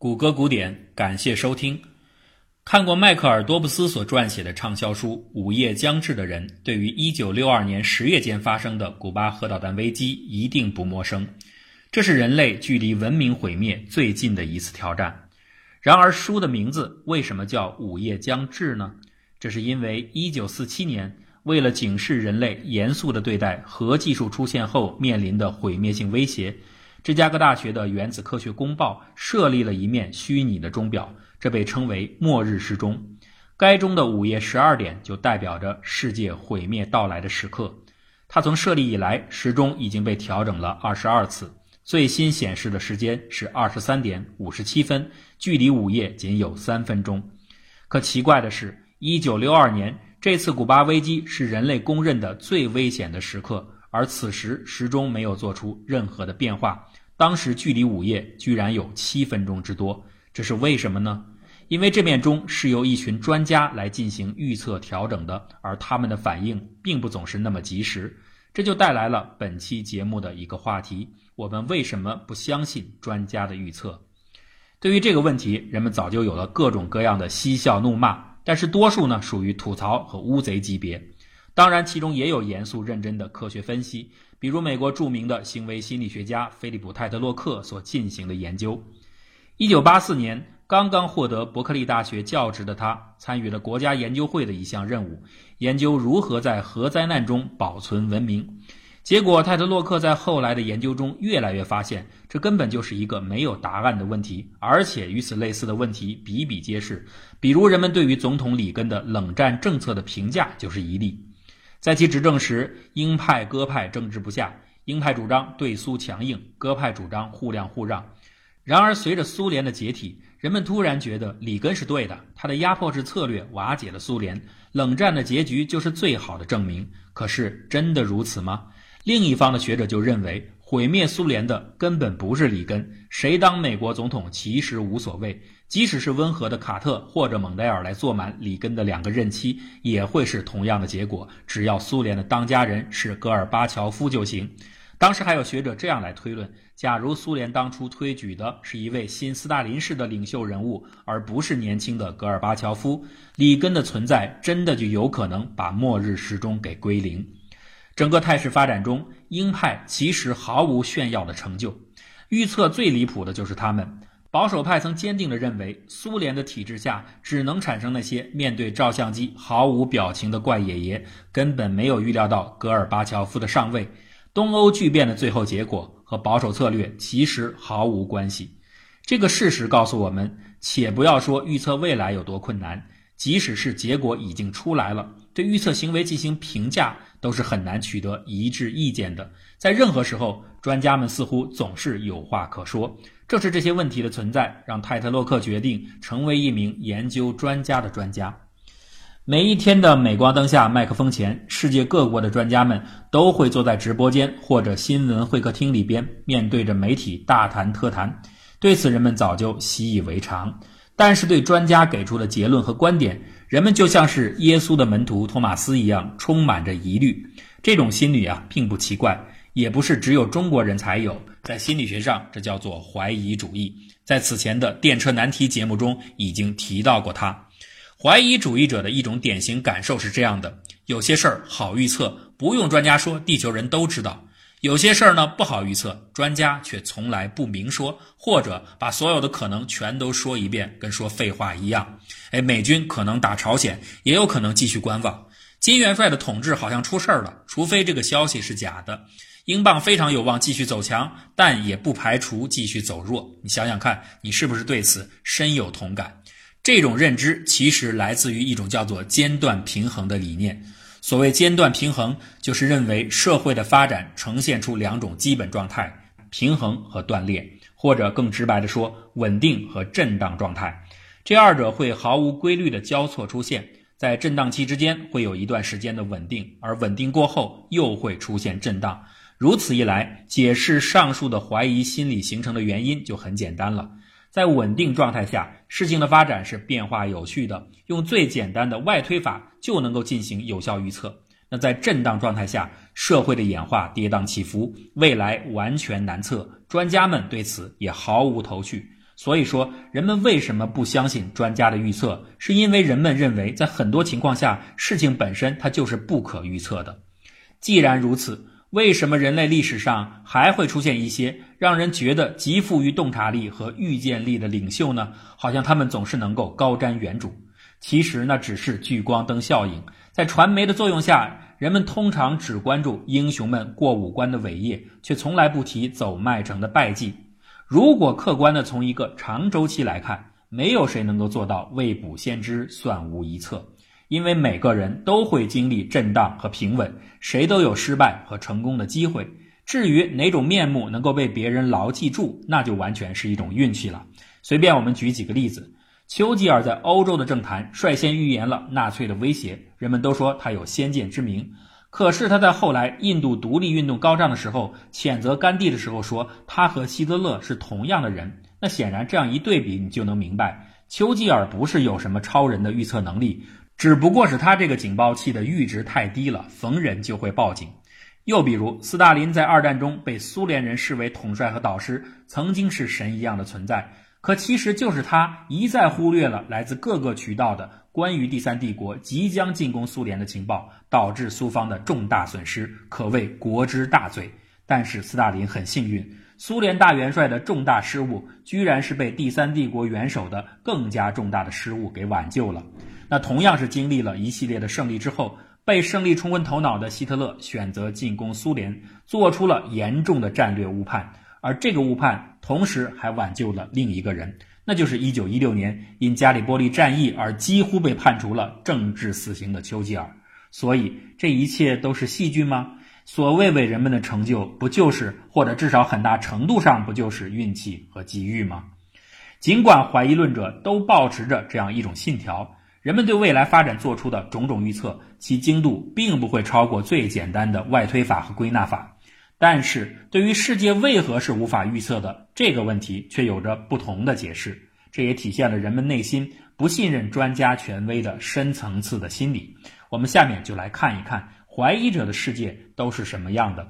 谷歌古典，感谢收听。看过迈克尔·多布斯所撰写的畅销书《午夜将至》的人，对于1962年十月间发生的古巴核导弹危机一定不陌生。这是人类距离文明毁灭最近的一次挑战。然而，书的名字为什么叫《午夜将至》呢？这是因为1947年，为了警示人类严肃地对待核技术出现后面临的毁灭性威胁。芝加哥大学的原子科学公报设立了一面虚拟的钟表，这被称为“末日时钟”。该钟的午夜十二点就代表着世界毁灭到来的时刻。它从设立以来，时钟已经被调整了二十二次，最新显示的时间是二十三点五十七分，距离午夜仅有三分钟。可奇怪的是，一九六二年这次古巴危机是人类公认的最危险的时刻。而此时时钟没有做出任何的变化，当时距离午夜居然有七分钟之多，这是为什么呢？因为这面钟是由一群专家来进行预测调整的，而他们的反应并不总是那么及时，这就带来了本期节目的一个话题：我们为什么不相信专家的预测？对于这个问题，人们早就有了各种各样的嬉笑怒骂，但是多数呢属于吐槽和乌贼级别。当然，其中也有严肃认真的科学分析，比如美国著名的行为心理学家菲利普·泰特洛克所进行的研究。一九八四年，刚刚获得伯克利大学教职的他，参与了国家研究会的一项任务，研究如何在核灾难中保存文明。结果，泰特洛克在后来的研究中越来越发现，这根本就是一个没有答案的问题，而且与此类似的问题比比皆是。比如，人们对于总统里根的冷战政策的评价就是一例。在其执政时，鹰派鸽派争执不下，鹰派主张对苏强硬，鸽派主张互谅互让。然而，随着苏联的解体，人们突然觉得里根是对的，他的压迫式策略瓦解了苏联，冷战的结局就是最好的证明。可是，真的如此吗？另一方的学者就认为。毁灭苏联的根本不是里根，谁当美国总统其实无所谓。即使是温和的卡特或者蒙代尔来坐满里根的两个任期，也会是同样的结果。只要苏联的当家人是戈尔巴乔夫就行。当时还有学者这样来推论：假如苏联当初推举的是一位新斯大林式的领袖人物，而不是年轻的戈尔巴乔夫，里根的存在真的就有可能把末日时钟给归零。整个态势发展中，鹰派其实毫无炫耀的成就。预测最离谱的就是他们。保守派曾坚定地认为，苏联的体制下只能产生那些面对照相机毫无表情的怪爷爷，根本没有预料到戈尔巴乔夫的上位。东欧剧变的最后结果和保守策略其实毫无关系。这个事实告诉我们，且不要说预测未来有多困难。即使是结果已经出来了，对预测行为进行评价都是很难取得一致意见的。在任何时候，专家们似乎总是有话可说。正是这些问题的存在，让泰特洛克决定成为一名研究专家的专家。每一天的镁光灯下，麦克风前，世界各国的专家们都会坐在直播间或者新闻会客厅里边，面对着媒体大谈特谈。对此，人们早就习以为常。但是对专家给出的结论和观点，人们就像是耶稣的门徒托马斯一样，充满着疑虑。这种心理啊，并不奇怪，也不是只有中国人才有。在心理学上，这叫做怀疑主义。在此前的电车难题节目中已经提到过它。怀疑主义者的一种典型感受是这样的：有些事儿好预测，不用专家说，地球人都知道。有些事儿呢不好预测，专家却从来不明说，或者把所有的可能全都说一遍，跟说废话一样。哎，美军可能打朝鲜，也有可能继续观望。金元帅的统治好像出事儿了，除非这个消息是假的。英镑非常有望继续走强，但也不排除继续走弱。你想想看，你是不是对此深有同感？这种认知其实来自于一种叫做间断平衡的理念。所谓间断平衡，就是认为社会的发展呈现出两种基本状态：平衡和断裂，或者更直白的说，稳定和震荡状态。这二者会毫无规律的交错出现，在震荡期之间会有一段时间的稳定，而稳定过后又会出现震荡。如此一来，解释上述的怀疑心理形成的原因就很简单了。在稳定状态下，事情的发展是变化有序的，用最简单的外推法就能够进行有效预测。那在震荡状态下，社会的演化跌宕起伏，未来完全难测，专家们对此也毫无头绪。所以说，人们为什么不相信专家的预测？是因为人们认为，在很多情况下，事情本身它就是不可预测的。既然如此，为什么人类历史上还会出现一些让人觉得极富于洞察力和预见力的领袖呢？好像他们总是能够高瞻远瞩。其实那只是聚光灯效应，在传媒的作用下，人们通常只关注英雄们过五关的伟业，却从来不提走麦城的败绩。如果客观的从一个长周期来看，没有谁能够做到未卜先知、算无一策，因为每个人都会经历震荡和平稳，谁都有失败和成功的机会。至于哪种面目能够被别人牢记住，那就完全是一种运气了。随便我们举几个例子，丘吉尔在欧洲的政坛率先预言了纳粹的威胁，人们都说他有先见之明。可是他在后来印度独立运动高涨的时候，谴责甘地的时候说他和希特勒是同样的人。那显然这样一对比，你就能明白，丘吉尔不是有什么超人的预测能力，只不过是他这个警报器的阈值太低了，逢人就会报警。又比如，斯大林在二战中被苏联人视为统帅和导师，曾经是神一样的存在。可其实就是他一再忽略了来自各个渠道的关于第三帝国即将进攻苏联的情报，导致苏方的重大损失，可谓国之大罪。但是斯大林很幸运，苏联大元帅的重大失误，居然是被第三帝国元首的更加重大的失误给挽救了。那同样是经历了一系列的胜利之后，被胜利冲昏头脑的希特勒选择进攻苏联，做出了严重的战略误判。而这个误判，同时还挽救了另一个人，那就是1916年因加里波利战役而几乎被判处了政治死刑的丘吉尔。所以，这一切都是戏剧吗？所谓伟人们的成就，不就是，或者至少很大程度上不就是运气和机遇吗？尽管怀疑论者都保持着这样一种信条：人们对未来发展做出的种种预测，其精度并不会超过最简单的外推法和归纳法。但是对于世界为何是无法预测的这个问题，却有着不同的解释。这也体现了人们内心不信任专家权威的深层次的心理。我们下面就来看一看怀疑者的世界都是什么样的。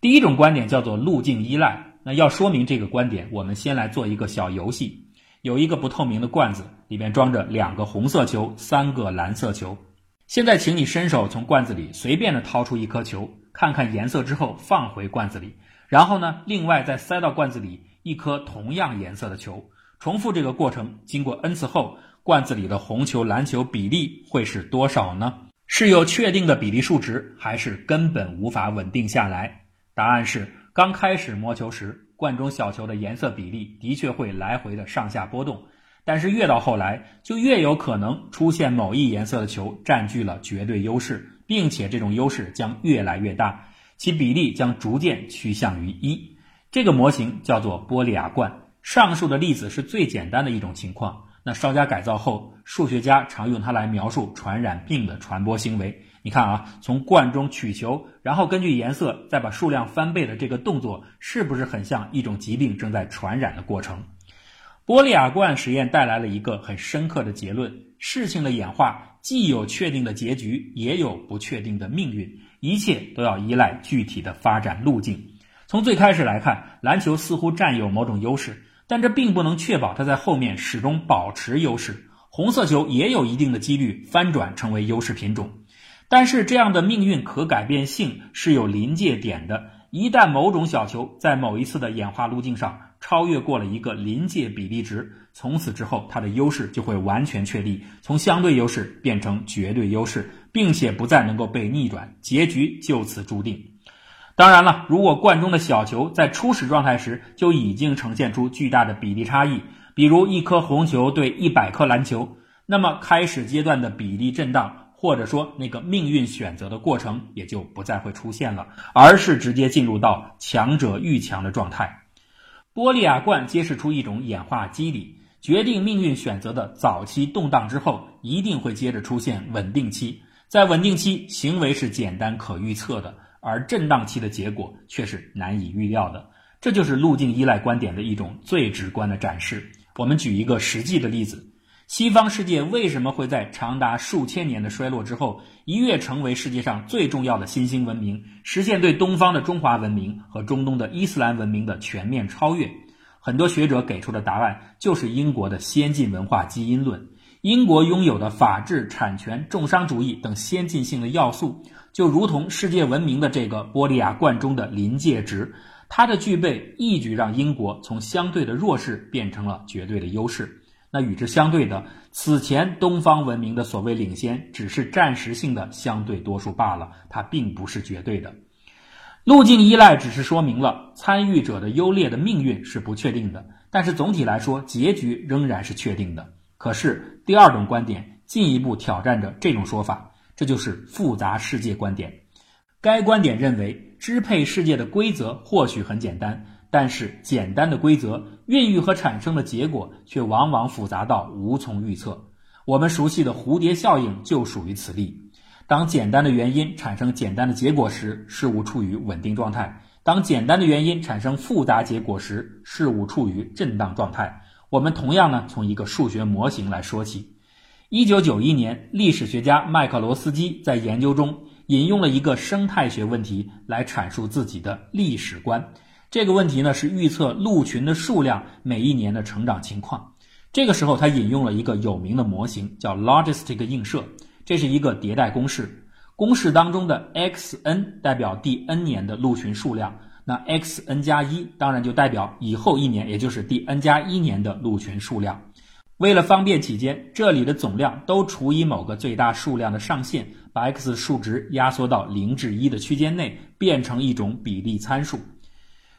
第一种观点叫做路径依赖。那要说明这个观点，我们先来做一个小游戏。有一个不透明的罐子，里面装着两个红色球，三个蓝色球。现在，请你伸手从罐子里随便的掏出一颗球。看看颜色之后放回罐子里，然后呢，另外再塞到罐子里一颗同样颜色的球，重复这个过程，经过 n 次后，罐子里的红球蓝球比例会是多少呢？是有确定的比例数值，还是根本无法稳定下来？答案是，刚开始摸球时，罐中小球的颜色比例的确会来回的上下波动，但是越到后来，就越有可能出现某一颜色的球占据了绝对优势。并且这种优势将越来越大，其比例将逐渐趋向于一。这个模型叫做波利亚罐。上述的例子是最简单的一种情况。那稍加改造后，数学家常用它来描述传染病的传播行为。你看啊，从罐中取球，然后根据颜色再把数量翻倍的这个动作，是不是很像一种疾病正在传染的过程？波利亚罐实验带来了一个很深刻的结论：事情的演化。既有确定的结局，也有不确定的命运，一切都要依赖具体的发展路径。从最开始来看，篮球似乎占有某种优势，但这并不能确保它在后面始终保持优势。红色球也有一定的几率翻转成为优势品种，但是这样的命运可改变性是有临界点的。一旦某种小球在某一次的演化路径上超越过了一个临界比例值，从此之后它的优势就会完全确立，从相对优势变成绝对优势，并且不再能够被逆转，结局就此注定。当然了，如果罐中的小球在初始状态时就已经呈现出巨大的比例差异，比如一颗红球对一百颗篮球，那么开始阶段的比例震荡。或者说，那个命运选择的过程也就不再会出现了，而是直接进入到强者愈强的状态。波利亚罐揭示出一种演化机理：决定命运选择的早期动荡之后，一定会接着出现稳定期。在稳定期，行为是简单可预测的，而震荡期的结果却是难以预料的。这就是路径依赖观点的一种最直观的展示。我们举一个实际的例子。西方世界为什么会在长达数千年的衰落之后，一跃成为世界上最重要的新兴文明，实现对东方的中华文明和中东的伊斯兰文明的全面超越？很多学者给出的答案就是英国的先进文化基因论。英国拥有的法治、产权、重商主义等先进性的要素，就如同世界闻名的这个玻利亚罐中的临界值，它的具备一举让英国从相对的弱势变成了绝对的优势。那与之相对的，此前东方文明的所谓领先，只是暂时性的相对多数罢了，它并不是绝对的。路径依赖只是说明了参与者的优劣的命运是不确定的，但是总体来说，结局仍然是确定的。可是，第二种观点进一步挑战着这种说法，这就是复杂世界观点。该观点认为，支配世界的规则或许很简单，但是简单的规则孕育和产生的结果却往往复杂到无从预测。我们熟悉的蝴蝶效应就属于此例。当简单的原因产生简单的结果时，事物处于稳定状态；当简单的原因产生复杂结果时，事物处于震荡状态。我们同样呢，从一个数学模型来说起。一九九一年，历史学家麦克罗斯基在研究中引用了一个生态学问题来阐述自己的历史观。这个问题呢，是预测鹿群的数量每一年的成长情况。这个时候，他引用了一个有名的模型，叫 logistic 映射。这是一个迭代公式，公式当中的 x_n 代表第 n 年的鹿群数量。那 x n 加一当然就代表以后一年，也就是第 n 加一年的鹿群数量。为了方便起见，这里的总量都除以某个最大数量的上限，把 x 数值压缩到零至一的区间内，变成一种比例参数。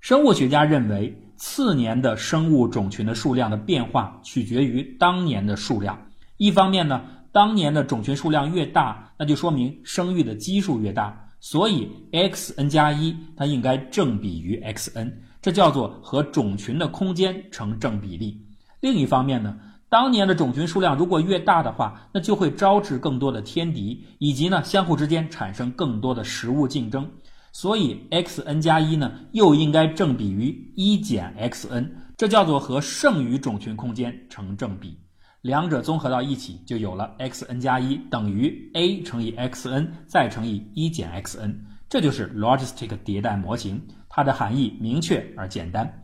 生物学家认为，次年的生物种群的数量的变化取决于当年的数量。一方面呢，当年的种群数量越大，那就说明生育的基数越大。所以，x n 加一它应该正比于 x n，这叫做和种群的空间成正比例。另一方面呢，当年的种群数量如果越大的话，那就会招致更多的天敌，以及呢相互之间产生更多的食物竞争。所以，x n 加一呢又应该正比于一减 x n，这叫做和剩余种群空间成正比。两者综合到一起，就有了 x n 加一等于 a 乘以 x n 再乘以一减 x n，这就是 logistic 迭代模型。它的含义明确而简单。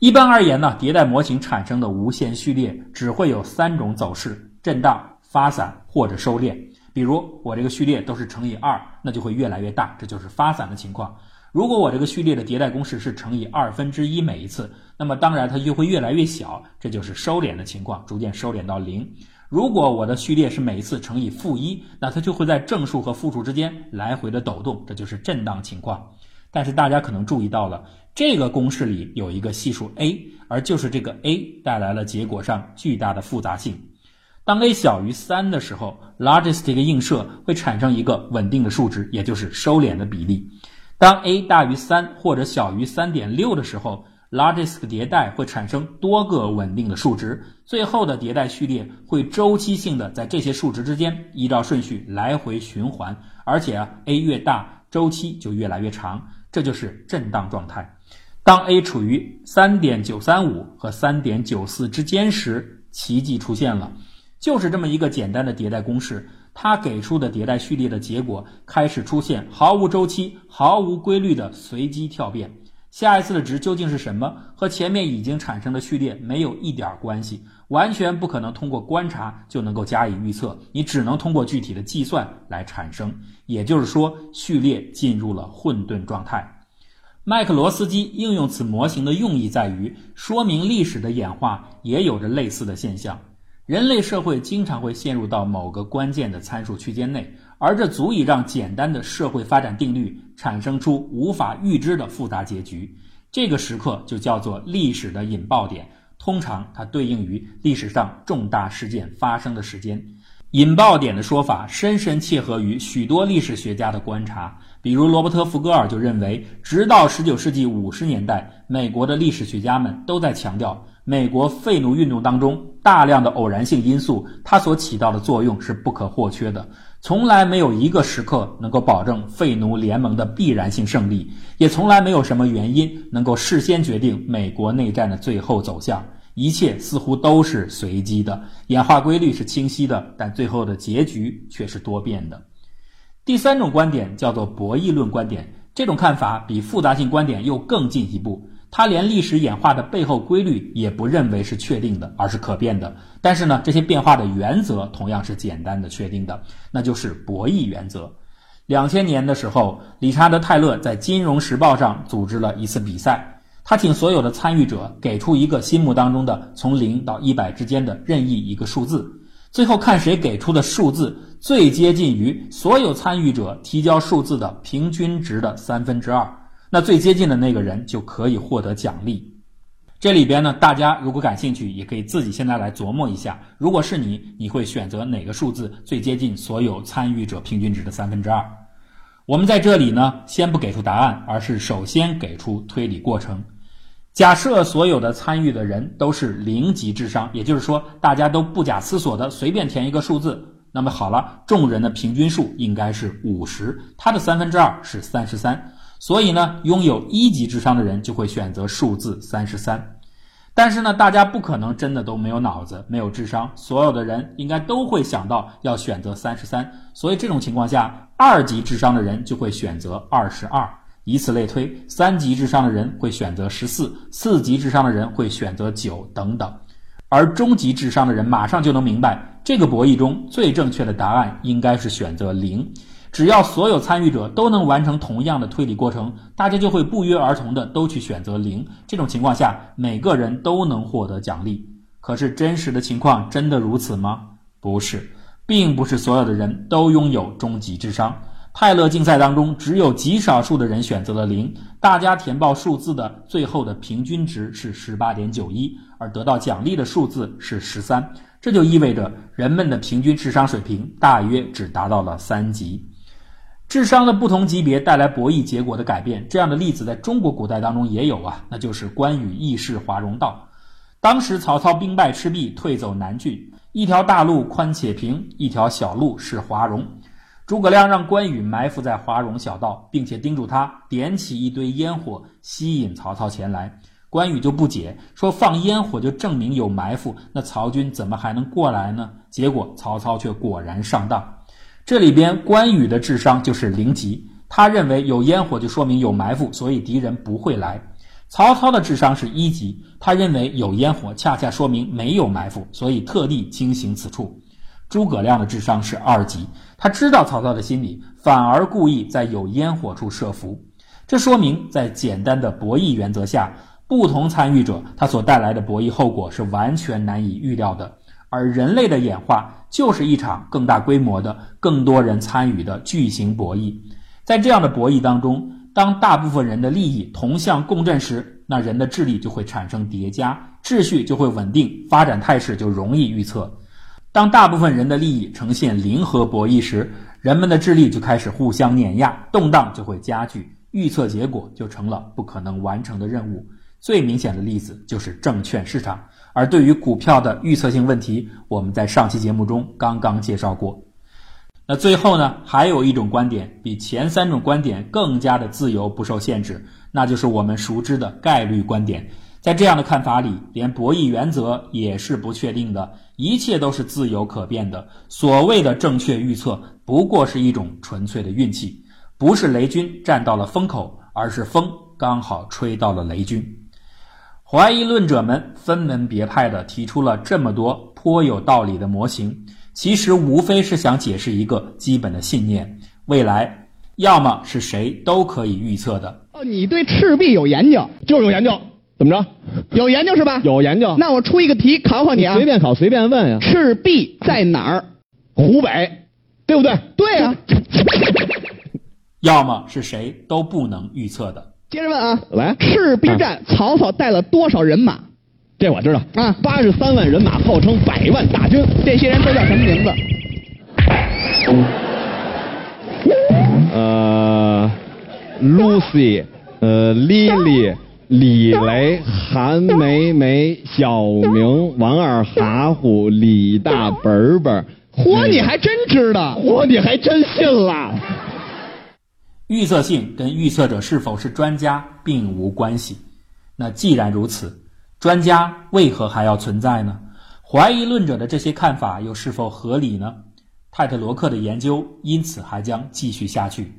一般而言呢，迭代模型产生的无限序列只会有三种走势：震荡、发散或者收敛。比如我这个序列都是乘以二，那就会越来越大，这就是发散的情况。如果我这个序列的迭代公式是乘以二分之一每一次，那么当然它就会越来越小，这就是收敛的情况，逐渐收敛到零。如果我的序列是每一次乘以负一，那它就会在正数和负数之间来回的抖动，这就是震荡情况。但是大家可能注意到了，这个公式里有一个系数 a，而就是这个 a 带来了结果上巨大的复杂性。当 a 小于三的时候，logistic 映射会产生一个稳定的数值，也就是收敛的比例。当 a 大于三或者小于三点六的时候，logistic 迭代会产生多个稳定的数值，最后的迭代序列会周期性的在这些数值之间依照顺序来回循环，而且啊 a 越大，周期就越来越长，这就是震荡状态。当 a 处于三点九三五和三点九四之间时，奇迹出现了，就是这么一个简单的迭代公式。它给出的迭代序列的结果开始出现毫无周期、毫无规律的随机跳变。下一次的值究竟是什么，和前面已经产生的序列没有一点关系，完全不可能通过观察就能够加以预测。你只能通过具体的计算来产生。也就是说，序列进入了混沌状态。麦克罗斯基应用此模型的用意在于说明历史的演化也有着类似的现象。人类社会经常会陷入到某个关键的参数区间内，而这足以让简单的社会发展定律产生出无法预知的复杂结局。这个时刻就叫做历史的引爆点，通常它对应于历史上重大事件发生的时间。引爆点的说法深深切合于许多历史学家的观察，比如罗伯特·福格尔就认为，直到19世纪50年代，美国的历史学家们都在强调。美国废奴运动当中大量的偶然性因素，它所起到的作用是不可或缺的。从来没有一个时刻能够保证废奴联盟的必然性胜利，也从来没有什么原因能够事先决定美国内战的最后走向。一切似乎都是随机的，演化规律是清晰的，但最后的结局却是多变的。第三种观点叫做博弈论观点，这种看法比复杂性观点又更进一步。他连历史演化的背后规律也不认为是确定的，而是可变的。但是呢，这些变化的原则同样是简单的确定的，那就是博弈原则。两千年的时候，理查德·泰勒在《金融时报》上组织了一次比赛，他请所有的参与者给出一个心目当中的从零到一百之间的任意一个数字，最后看谁给出的数字最接近于所有参与者提交数字的平均值的三分之二。那最接近的那个人就可以获得奖励。这里边呢，大家如果感兴趣，也可以自己现在来琢磨一下，如果是你，你会选择哪个数字最接近所有参与者平均值的三分之二？我们在这里呢，先不给出答案，而是首先给出推理过程。假设所有的参与的人都是零级智商，也就是说，大家都不假思索的随便填一个数字，那么好了，众人的平均数应该是五十，它的三分之二是三十三。所以呢，拥有一级智商的人就会选择数字三十三。但是呢，大家不可能真的都没有脑子、没有智商，所有的人应该都会想到要选择三十三。所以这种情况下，二级智商的人就会选择二十二，以此类推，三级智商的人会选择十四，四级智商的人会选择九等等。而中级智商的人马上就能明白，这个博弈中最正确的答案应该是选择零。只要所有参与者都能完成同样的推理过程，大家就会不约而同的都去选择零。这种情况下，每个人都能获得奖励。可是真实的情况真的如此吗？不是，并不是所有的人都拥有终极智商。泰勒竞赛当中，只有极少数的人选择了零。大家填报数字的最后的平均值是十八点九一，而得到奖励的数字是十三。这就意味着人们的平均智商水平大约只达到了三级。智商的不同级别带来博弈结果的改变，这样的例子在中国古代当中也有啊，那就是关羽义释华容道。当时曹操兵败赤壁，退走南郡，一条大路宽且平，一条小路是华容。诸葛亮让关羽埋伏在华容小道，并且叮嘱他点起一堆烟火，吸引曹操前来。关羽就不解，说放烟火就证明有埋伏，那曹军怎么还能过来呢？结果曹操却果然上当。这里边关羽的智商就是零级，他认为有烟火就说明有埋伏，所以敌人不会来。曹操的智商是一级，他认为有烟火恰恰说明没有埋伏，所以特地惊醒此处。诸葛亮的智商是二级，他知道曹操的心理，反而故意在有烟火处设伏。这说明在简单的博弈原则下，不同参与者他所带来的博弈后果是完全难以预料的。而人类的演化就是一场更大规模的、更多人参与的巨型博弈。在这样的博弈当中，当大部分人的利益同向共振时，那人的智力就会产生叠加，秩序就会稳定，发展态势就容易预测。当大部分人的利益呈现零和博弈时，人们的智力就开始互相碾压，动荡就会加剧，预测结果就成了不可能完成的任务。最明显的例子就是证券市场。而对于股票的预测性问题，我们在上期节目中刚刚介绍过。那最后呢，还有一种观点比前三种观点更加的自由不受限制，那就是我们熟知的概率观点。在这样的看法里，连博弈原则也是不确定的，一切都是自由可变的。所谓的正确预测，不过是一种纯粹的运气，不是雷军站到了风口，而是风刚好吹到了雷军。怀疑论者们分门别派地提出了这么多颇有道理的模型，其实无非是想解释一个基本的信念：未来要么是谁都可以预测的。哦，你对赤壁有研究，就是有研究，怎么着？有研究是吧？有研究。那我出一个题考考你啊，随便考随便问呀。赤壁在哪儿？湖北，对不对？对啊。要么是谁都不能预测的。接着问啊，来，赤壁战，曹操带了多少人马？这我知道啊，八十三万人马，号称百万大军。这些人都叫什么名字？呃，Lucy，呃，Lily，李雷，韩梅梅，小明，王二哈虎，李大 本本。嚯，你还真知道？嚯，你还真信了？预测性跟预测者是否是专家并无关系。那既然如此，专家为何还要存在呢？怀疑论者的这些看法又是否合理呢？泰特罗克的研究因此还将继续下去。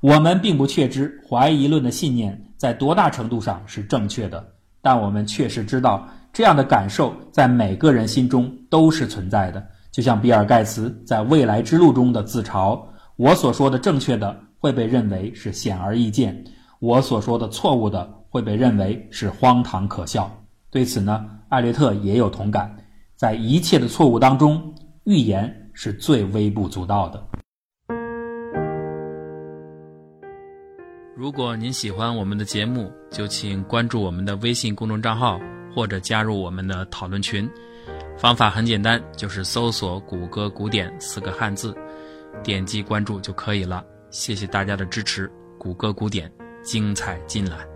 我们并不确知怀疑论的信念在多大程度上是正确的，但我们确实知道这样的感受在每个人心中都是存在的。就像比尔·盖茨在《未来之路》中的自嘲：“我所说的正确的会被认为是显而易见，我所说的错误的会被认为是荒唐可笑。”对此呢，艾略特也有同感。在一切的错误当中，预言是最微不足道的。如果您喜欢我们的节目，就请关注我们的微信公众账号，或者加入我们的讨论群。方法很简单，就是搜索“谷歌古典”四个汉字，点击关注就可以了。谢谢大家的支持，谷歌古典精彩尽览。